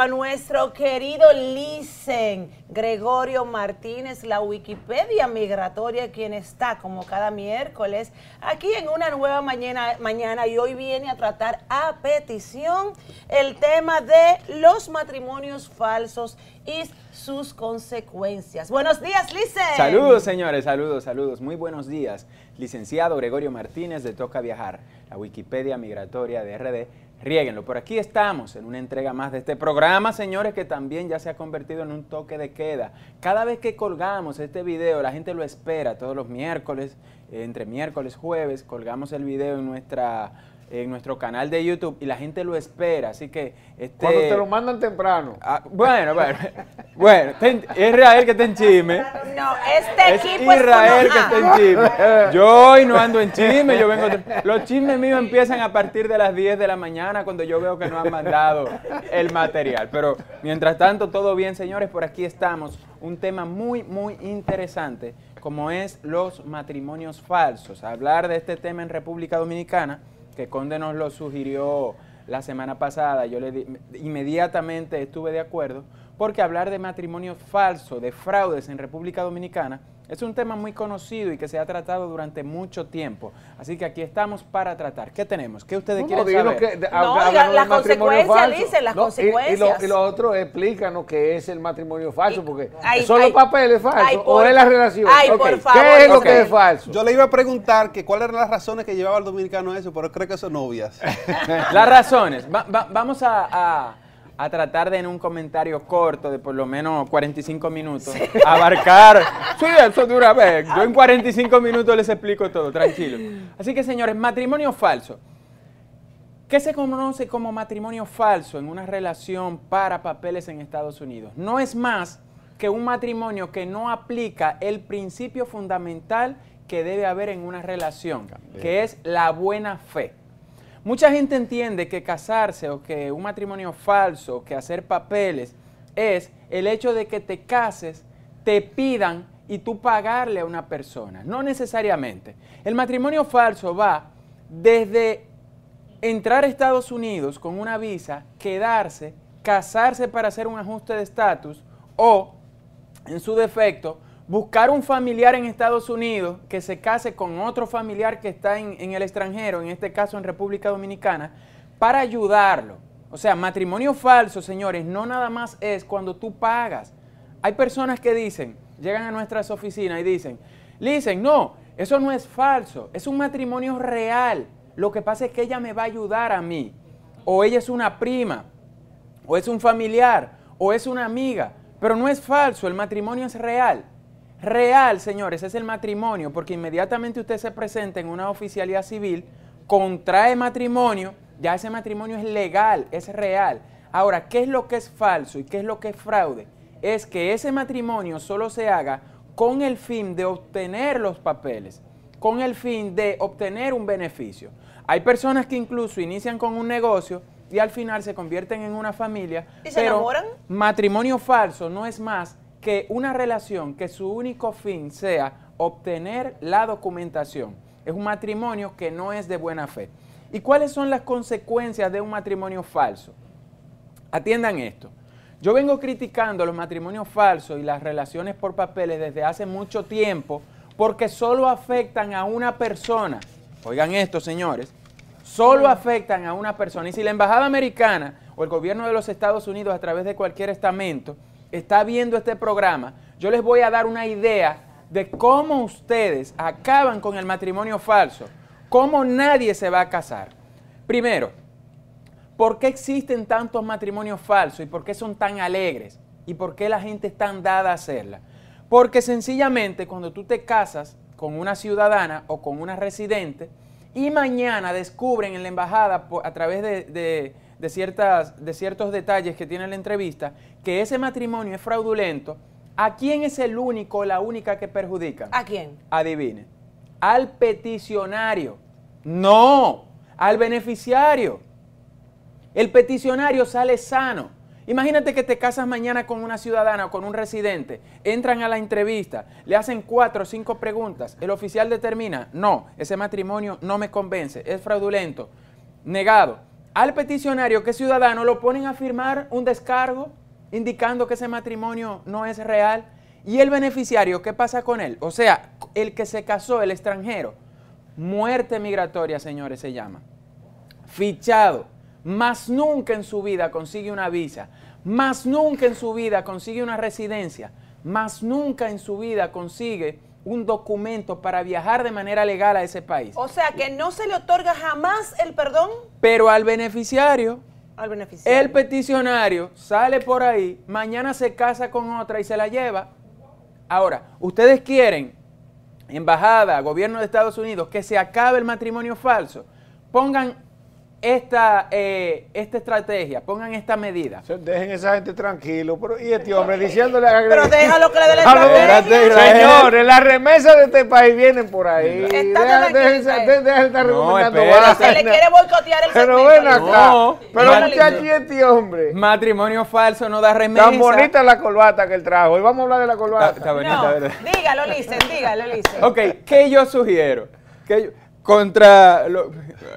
a nuestro querido Licen Gregorio Martínez, la Wikipedia migratoria, quien está como cada miércoles aquí en una nueva mañana, mañana y hoy viene a tratar a petición el tema de los matrimonios falsos y sus consecuencias. Buenos días, Licen. Saludos, señores, saludos, saludos. Muy buenos días. Licenciado Gregorio Martínez de Toca Viajar, la Wikipedia migratoria de RD Riéguenlo. Por aquí estamos en una entrega más de este programa, señores, que también ya se ha convertido en un toque de queda. Cada vez que colgamos este video, la gente lo espera todos los miércoles, entre miércoles, jueves, colgamos el video en nuestra en nuestro canal de YouTube y la gente lo espera, así que... Este, Cuando te lo mandan temprano. Ah, bueno, bueno, bueno, es Israel que está en chisme. No, este es equipo Israel que está en chisme. Yo hoy no ando en chisme, yo vengo... Los chismes míos empiezan a partir de las 10 de la mañana cuando yo veo que no han mandado el material. Pero mientras tanto, todo bien, señores, por aquí estamos. Un tema muy, muy interesante como es los matrimonios falsos. Hablar de este tema en República Dominicana que Conde nos lo sugirió la semana pasada, yo le inmediatamente estuve de acuerdo, porque hablar de matrimonio falso, de fraudes en República Dominicana, es un tema muy conocido y que se ha tratado durante mucho tiempo. Así que aquí estamos para tratar. ¿Qué tenemos? ¿Qué ustedes quieren saber? Que, no, las consecuencias, dice, las consecuencias. Y, lo, otro, explícanos qué es el matrimonio falso, porque son los papeles falsos o es la relación. ¿Qué es lo que es falso? Yo le iba a preguntar que cuáles eran las razones que llevaba al dominicano a eso, pero creo que son obvias. las razones. vamos a a tratar de en un comentario corto de por lo menos 45 minutos abarcar. Sí, eso de una vez. Yo en 45 minutos les explico todo, tranquilo. Así que señores, matrimonio falso. ¿Qué se conoce como matrimonio falso en una relación para papeles en Estados Unidos? No es más que un matrimonio que no aplica el principio fundamental que debe haber en una relación, que es la buena fe. Mucha gente entiende que casarse o que un matrimonio falso, que hacer papeles, es el hecho de que te cases, te pidan y tú pagarle a una persona. No necesariamente. El matrimonio falso va desde entrar a Estados Unidos con una visa, quedarse, casarse para hacer un ajuste de estatus o, en su defecto, buscar un familiar en Estados Unidos que se case con otro familiar que está en, el extranjero, en este caso en República Dominicana, para ayudarlo. O sea, matrimonio falso, señores, no nada más es cuando tú pagas. Hay personas que dicen, llegan a nuestras oficinas y dicen, dicen, no, eso no es falso, es un matrimonio real. Lo que pasa es que ella me va a ayudar a mí. O ella es una prima, o es un familiar, o es una amiga. Pero no es falso, el matrimonio es real. Real, señores, es el matrimonio, porque inmediatamente usted se presenta en una oficialidad civil, contrae matrimonio, ya ese matrimonio es legal, es real. Ahora, ¿qué es lo que es falso y qué es lo que es fraude? Es que ese matrimonio solo se haga con el fin de obtener los papeles, con el fin de obtener un beneficio. Hay personas que incluso inician con un negocio y al final se convierten en una familia. ¿Y se enamoran? Matrimonio falso no es más que una relación que su único fin sea obtener la documentación. Es un matrimonio que no es de buena fe. ¿Y cuáles son las consecuencias de un matrimonio falso? Atiendan esto. Yo vengo criticando los matrimonios falsos y las relaciones por papeles desde hace mucho tiempo porque solo afectan a una persona. Oigan esto, señores. Solo afectan a una persona. Y si la Embajada Americana o el gobierno de los Estados Unidos a través de cualquier estamento está viendo este programa, yo les voy a dar una idea de cómo ustedes acaban con el matrimonio falso, cómo nadie se va a casar. Primero, ¿por qué existen tantos matrimonios falsos y por qué son tan alegres? ¿Y por qué la gente es tan dada a hacerla? Porque sencillamente cuando tú te casas con una ciudadana o con una residente y mañana descubren en la embajada a través de de, ciertas, de ciertos detalles que tiene la entrevista, que ese matrimonio es fraudulento, ¿a quién es el único o la única que perjudica? ¿A quién? Adivine. Al peticionario. No, al beneficiario. El peticionario sale sano. Imagínate que te casas mañana con una ciudadana o con un residente, entran a la entrevista, le hacen cuatro o cinco preguntas, el oficial determina, no, ese matrimonio no me convence, es fraudulento, negado al peticionario que ciudadano lo ponen a firmar un descargo indicando que ese matrimonio no es real. ¿Y el beneficiario qué pasa con él? O sea, el que se casó, el extranjero, muerte migratoria, señores, se llama. Fichado, más nunca en su vida consigue una visa, más nunca en su vida consigue una residencia, más nunca en su vida consigue un documento para viajar de manera legal a ese país. O sea, que no se le otorga jamás el perdón. Pero al beneficiario, al beneficiario. el peticionario sale por ahí, mañana se casa con otra y se la lleva. Ahora, ustedes quieren, embajada, gobierno de Estados Unidos, que se acabe el matrimonio falso. Pongan esta, eh, esta estrategia, pongan esta medida. Dejen esa gente tranquilo, pero y este hombre diciéndole a Pero déjalo que le dé la estrategia. Señores, las remesas de este país vienen por ahí. Dejen de estar recomendando Se le quiere boicotear el Pero ven acá. pero muchachos, este hombre. Matrimonio falso no da remesa. Tan bonita la corbata que él trajo. Y vamos a hablar de la corbata. Está, bonita, ¿verdad? Dígalo, Licen, dígalo, Licen. Ok, ¿qué yo sugiero? Que yo, contra lo,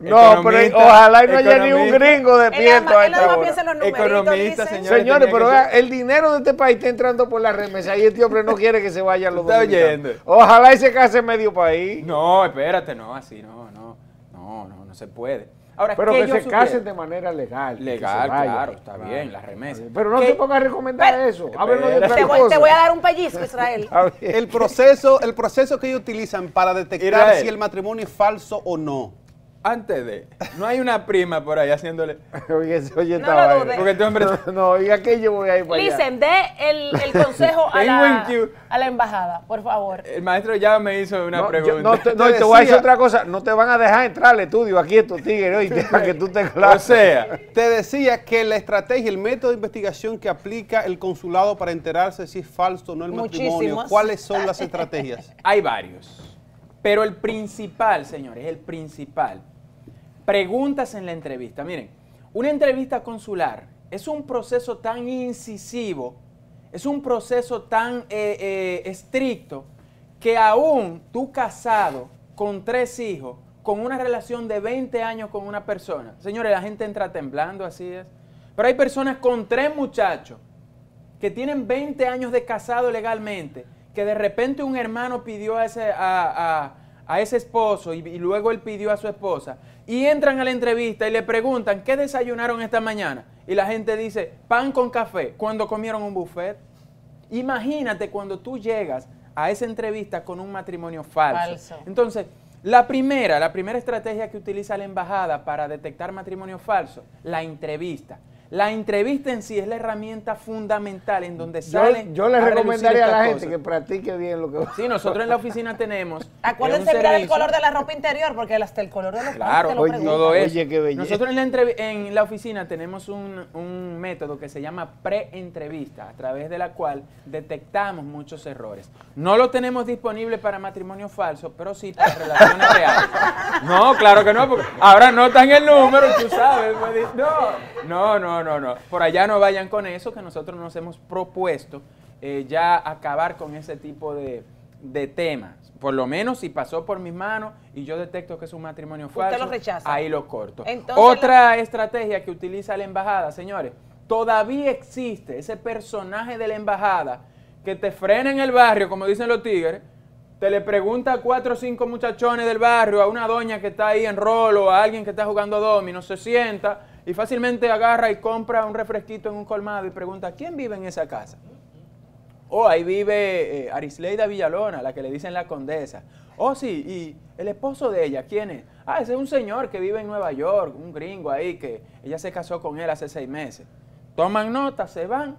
no pero ojalá no haya ni un gringo de pie a esta economista señores, pero vea, el dinero de este país está entrando por la remesa y este hombre no quiere que se vayan los dominicanos. ojalá y se case medio país. No espérate no así no no no no no se puede pero que se casen de manera legal. Legal, claro, está bien, la remesa. Pero no se ponga a recomendar eso. te, voy, te voy a dar un pellizco, Israel. el, proceso, el proceso que ellos utilizan para detectar si el matrimonio es falso o no antes de, no hay una prima por ahí haciéndole. oye, oye, no lo Porque este hombre. No, oiga que yo voy a ir para Listen, dé el, el consejo a la, a la, embajada, por favor. El maestro ya me hizo una pregunta. no, te, no, te voy a decir otra cosa. No te van a dejar entrar al estudio aquí estos tigres, hoy, para que tú te claro. O sea, te decía que la estrategia, el método de investigación que aplica el consulado para enterarse si es falso o no el matrimonio, ¿cuáles son las estrategias? Hay varios. Pero el principal, señores, el principal preguntas en la entrevista. Miren, una entrevista consular es un proceso tan incisivo, es un proceso tan eh, eh, estricto, que aún tú casado con tres hijos, con una relación de 20 años con una persona, señores, la gente entra temblando, así es. Pero hay personas con tres muchachos que tienen 20 años de casado legalmente, que de repente un hermano pidió a ese, a, ese esposo y luego él pidió a su esposa y entran a la entrevista y le preguntan, ¿qué desayunaron esta mañana? Y la gente dice, pan con café, cuando comieron un buffet. Imagínate cuando tú llegas a esa entrevista con un matrimonio falso. Entonces, la primera, la primera estrategia que utiliza la embajada para detectar matrimonio falso, la entrevista. La entrevista en sí es la herramienta fundamental en donde salen. Yo, le recomendaría a, la gente que practique bien lo que. Sí, nosotros en la oficina tenemos. Acuérdense mirar el color de la ropa interior, porque hasta el color de los Claro, todo eso. Oye, qué belleza. Nosotros en la, en la oficina tenemos un, un método que se llama pre-entrevista, a través de la cual detectamos muchos errores. No lo tenemos disponible para matrimonio falso, pero sí para relaciones reales. No, claro que no, porque ahora no está en el número, tú sabes. Pues, no, no, no no, no. Por allá no vayan con eso, que nosotros nos hemos propuesto eh, ya acabar con ese tipo de, temas. Por lo menos si pasó por mis manos y yo detecto que es un matrimonio falso, ahí lo corto. Otra estrategia que utiliza la embajada, señores, todavía existe ese personaje de la embajada que te frena en el barrio, como dicen los tigres, te le pregunta a cuatro o cinco muchachones del barrio, a una doña que está ahí en rolo, a alguien que está jugando domino, se sienta y fácilmente agarra y compra un refresquito en un colmado y pregunta, ¿quién vive en esa casa? Oh, ahí vive eh, Arisleida Villalona, la que le dicen la condesa. Oh, sí, y el esposo de ella, ¿quién es? Ah, ese es un señor que vive en Nueva York, un gringo ahí, que ella se casó con él hace seis meses. Toman nota, se van.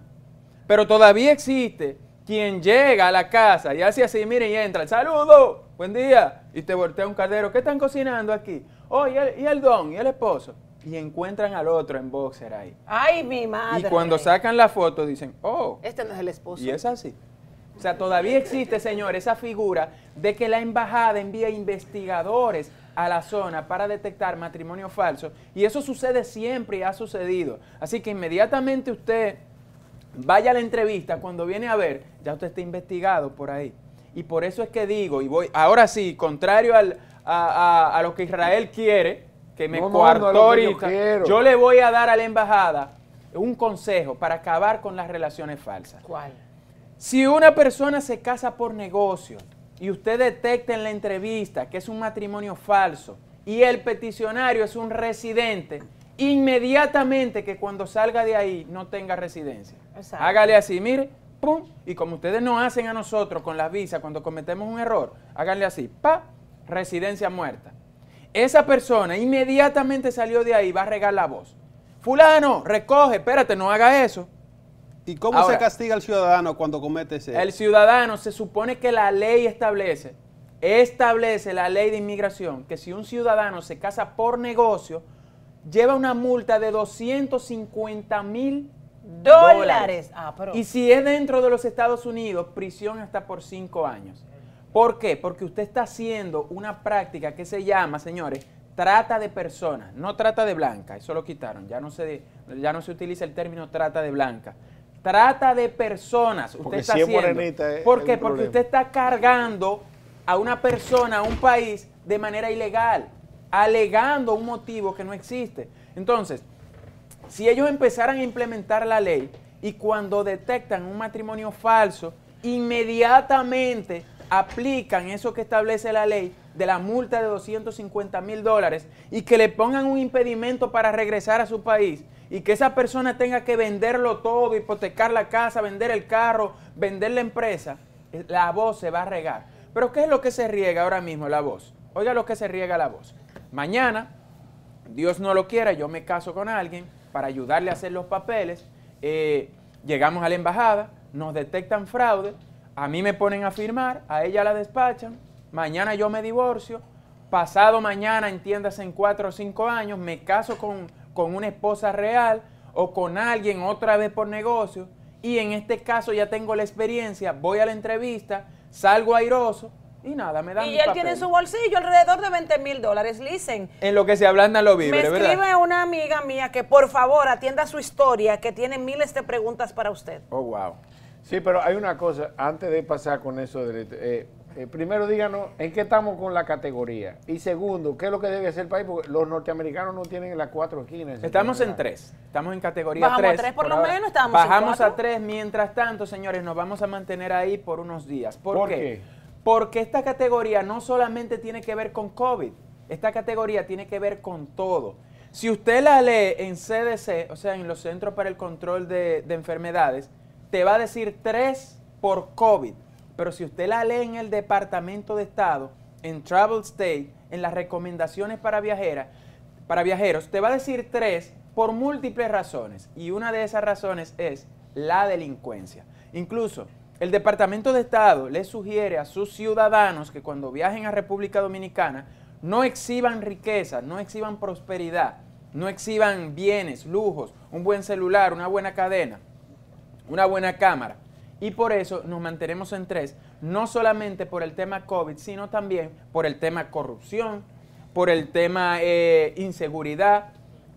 Pero todavía existe quien llega a la casa y hace así, mire, y entra, saludo, buen día, y te voltea un caldero, ¿qué están cocinando aquí? Oh, y el, y el don, y el esposo y encuentran al otro en boxer ahí. Ay, mi madre. Y cuando sacan la foto dicen, oh. Este no es el esposo. Y es así. O sea, todavía existe, señor, esa figura de que la embajada envía investigadores a la zona para detectar matrimonio falso. Y eso sucede siempre y ha sucedido. Así que inmediatamente usted vaya a la entrevista, cuando viene a ver, ya usted está investigado por ahí. Y por eso es que digo, y voy, ahora sí, contrario al, a, a lo que Israel quiere, que me coartó yo, le voy a dar a la embajada un consejo para acabar con las relaciones falsas. ¿Cuál? Si una persona se casa por negocio y usted detecta en la entrevista que es un matrimonio falso y el peticionario es un residente, inmediatamente que cuando salga de ahí no tenga residencia. Hágale así, mire, pum, y como ustedes no hacen a nosotros con las visas cuando cometemos un error, háganle así, pa, residencia muerta. Esa persona inmediatamente salió de ahí, va a regar la voz. Fulano, recoge, espérate, no haga eso. ¿Y cómo se castiga al ciudadano cuando comete ese? El ciudadano se supone que la ley establece, establece la ley de inmigración, que si un ciudadano se casa por negocio, lleva una multa de 250 mil dólares. Ah, y si es dentro de los Estados Unidos, prisión hasta por cinco años. ¿Por qué? Porque usted está haciendo una práctica que se llama, señores, trata de personas, no trata de blanca, eso lo quitaron, ya no se, ya no se utiliza el término trata de blanca. Trata de personas. Usted está haciendo. ¿Por qué? Porque usted está cargando a una persona, a un país, de manera ilegal alegando un motivo que no existe. Entonces, si ellos empezaran a implementar la ley y cuando detectan un matrimonio falso, inmediatamente aplican eso que establece la ley de la multa de 250 mil dólares y que le pongan un impedimento para regresar a su país y que esa persona tenga que venderlo todo, hipotecar la casa, vender el carro, vender la empresa, la voz se va a regar. Pero ¿qué es lo que se riega ahora mismo la voz? Oiga lo que se riega la voz. Mañana, Dios no lo quiera, yo me caso con alguien para ayudarle a hacer los papeles. Eh, llegamos a la embajada, nos detectan fraude, a mí me ponen a firmar, a ella la despachan, mañana yo me divorcio, pasado mañana, entiéndase en cuatro o cinco años, me caso con, con una esposa real o con alguien otra vez por negocio y en este caso ya tengo la experiencia, voy a la entrevista, salgo airoso, y nada, me dan Y él tiene en su bolsillo alrededor de 20 mil dólares. Listen. En lo que se ablanda lo vive, Me escribe una amiga mía que por favor atienda su historia, que tiene miles de preguntas para usted. Oh, wow. Sí, pero hay una cosa, antes de pasar con eso, de, eh, eh, primero díganos en qué estamos con la categoría. Y segundo, ¿qué es lo que debe hacer el país? Porque los norteamericanos no tienen las cuatro esquinas. Estamos en tres. Estamos en categoría Bajamos tres. a tres por, lo menos, estamos Bajamos a tres. Mientras tanto, señores, nos vamos a mantener ahí por unos días. ¿Por, qué? Porque esta categoría no solamente tiene que ver con COVID, esta categoría tiene que ver con todo. Si usted la lee en CDC, o sea, en los Centros para el Control de, Enfermedades, te va a decir tres por COVID. Pero si usted la lee en el Departamento de Estado, en Travel State, en las recomendaciones para, viajeras, para viajeros, te va a decir tres por múltiples razones. Y una de esas razones es la delincuencia. Incluso el Departamento de Estado le sugiere a sus ciudadanos que cuando viajen a República Dominicana no exhiban riqueza, no exhiban prosperidad, no exhiban bienes, lujos, un buen celular, una buena cadena, una buena cámara. Y por eso nos mantenemos en tres, no solamente por el tema COVID, sino también por el tema corrupción, por el tema eh, inseguridad,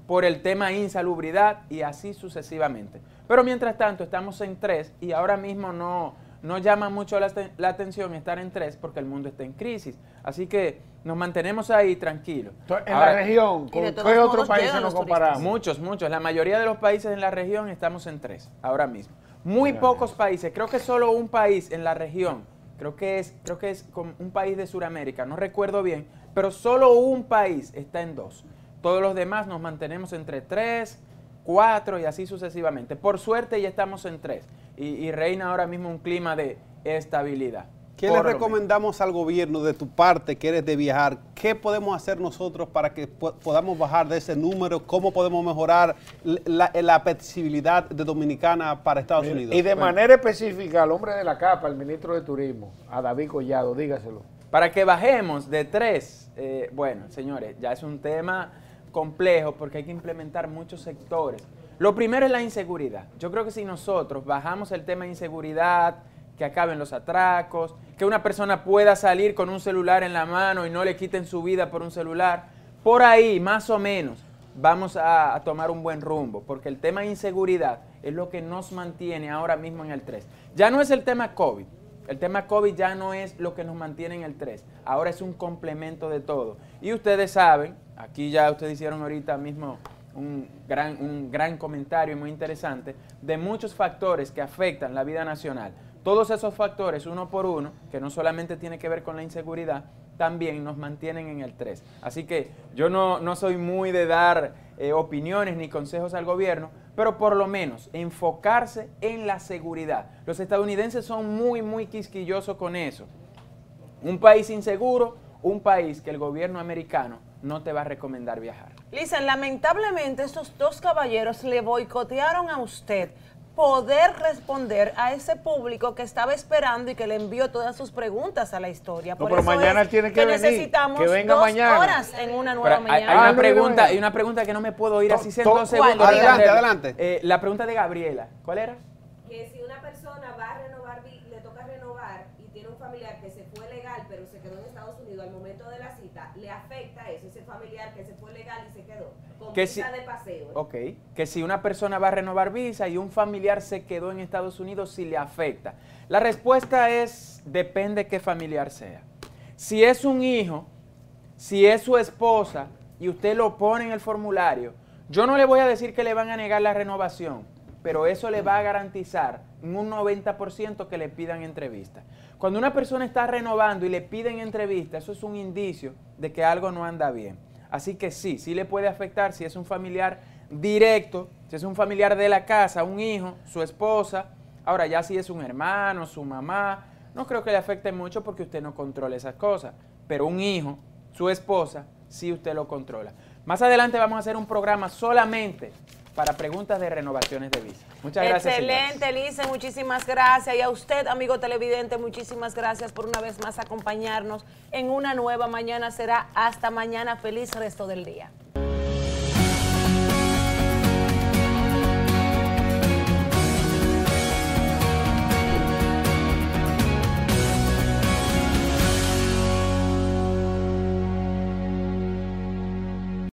por el tema insalubridad y así sucesivamente. Pero mientras tanto estamos en tres y ahora mismo no, no llama mucho la, atención estar en tres porque el mundo está en crisis. Así que nos mantenemos ahí tranquilos. En la región, ¿con qué otros países nos comparamos? Muchos, muchos. La mayoría de los países en la región estamos en tres ahora mismo. Muy pocos países, creo que solo un país en la región, creo que es, creo que es un país de Sudamérica, no recuerdo bien, pero solo un país está en dos. Todos los demás nos mantenemos entre tres, cuatro y así sucesivamente. Por suerte ya estamos en tres y, reina ahora mismo un clima de estabilidad. ¿Qué le recomendamos al gobierno de tu parte que eres de viajar? ¿Qué podemos hacer nosotros para que podamos bajar de ese número? ¿Cómo podemos mejorar la, la de Dominicana para Estados Unidos? Y de manera específica al hombre de la capa, el ministro de Turismo, a David Collado, dígaselo. Para que bajemos de tres, eh, bueno, señores, ya es un tema complejo porque hay que implementar muchos sectores. Lo primero es la inseguridad. Yo creo que si nosotros bajamos el tema de inseguridad, que acaben los atracos, que una persona pueda salir con un celular en la mano y no le quiten su vida por un celular, por ahí más o menos vamos a, tomar un buen rumbo, porque el tema de inseguridad es lo que nos mantiene ahora mismo en el 3. Ya no es el tema COVID, El tema COVID ya no es lo que nos mantiene en el 3, ahora es un complemento de todo. Y ustedes saben, aquí ya ustedes hicieron ahorita mismo un gran, un gran comentario muy interesante, de muchos factores que afectan la vida nacional. Todos esos factores, uno por uno, que no solamente tiene que ver con la inseguridad, también nos mantienen en el 3. Así que yo no, no soy muy de dar eh, opiniones ni consejos al gobierno, pero por lo menos enfocarse en la seguridad. Los estadounidenses son muy, muy quisquillosos con eso. Un país inseguro, un país que el gobierno americano no te va a recomendar viajar. Lisa, lamentablemente estos dos caballeros le boicotearon a usted poder responder a ese público que estaba esperando y que le envió todas sus preguntas a la historia. No, pero mañana tiene que venir, necesitamos que venga dos mañana. horas en una nueva Pero hay, hay mañana. una pregunta, hay una pregunta que no me puedo ir To- así en to- dos segundos. ¿Cuál? Adelante, adelante. Eh, la pregunta de Gabriela, ¿cuál era? que si una persona va a renovar, vi- le toca renovar y tiene un familiar que se fue legal pero se quedó en Estados Unidos al momento de la cita, le afecta eso, ese familiar que se fue legal y se Que visa si- de paseo. ¿eh? Ok, que si una persona va a renovar visa y un familiar se quedó en Estados Unidos, si le afecta. La respuesta es, depende qué familiar sea. Si es un hijo, si es su esposa y usted lo pone en el formulario, yo no le voy a decir que le van a negar la renovación, pero eso le va a garantizar en un 90% que le pidan entrevista. Cuando una persona está renovando y le piden entrevista, eso es un indicio de que algo no anda bien. Así que sí, sí le puede afectar si es un familiar directo, si es un familiar de la casa, un hijo, su esposa. Ahora ya si es un hermano, su mamá, no creo que le afecte mucho porque usted no controla esas cosas. Pero un hijo, su esposa, sí usted lo controla. Más adelante vamos a hacer un programa solamente para preguntas de renovaciones de visa. Muchas gracias. Excelente, Lice, muchísimas gracias. Y a usted, amigo televidente, muchísimas gracias por una vez más acompañarnos en una nueva mañana. Será hasta mañana. Feliz resto del día.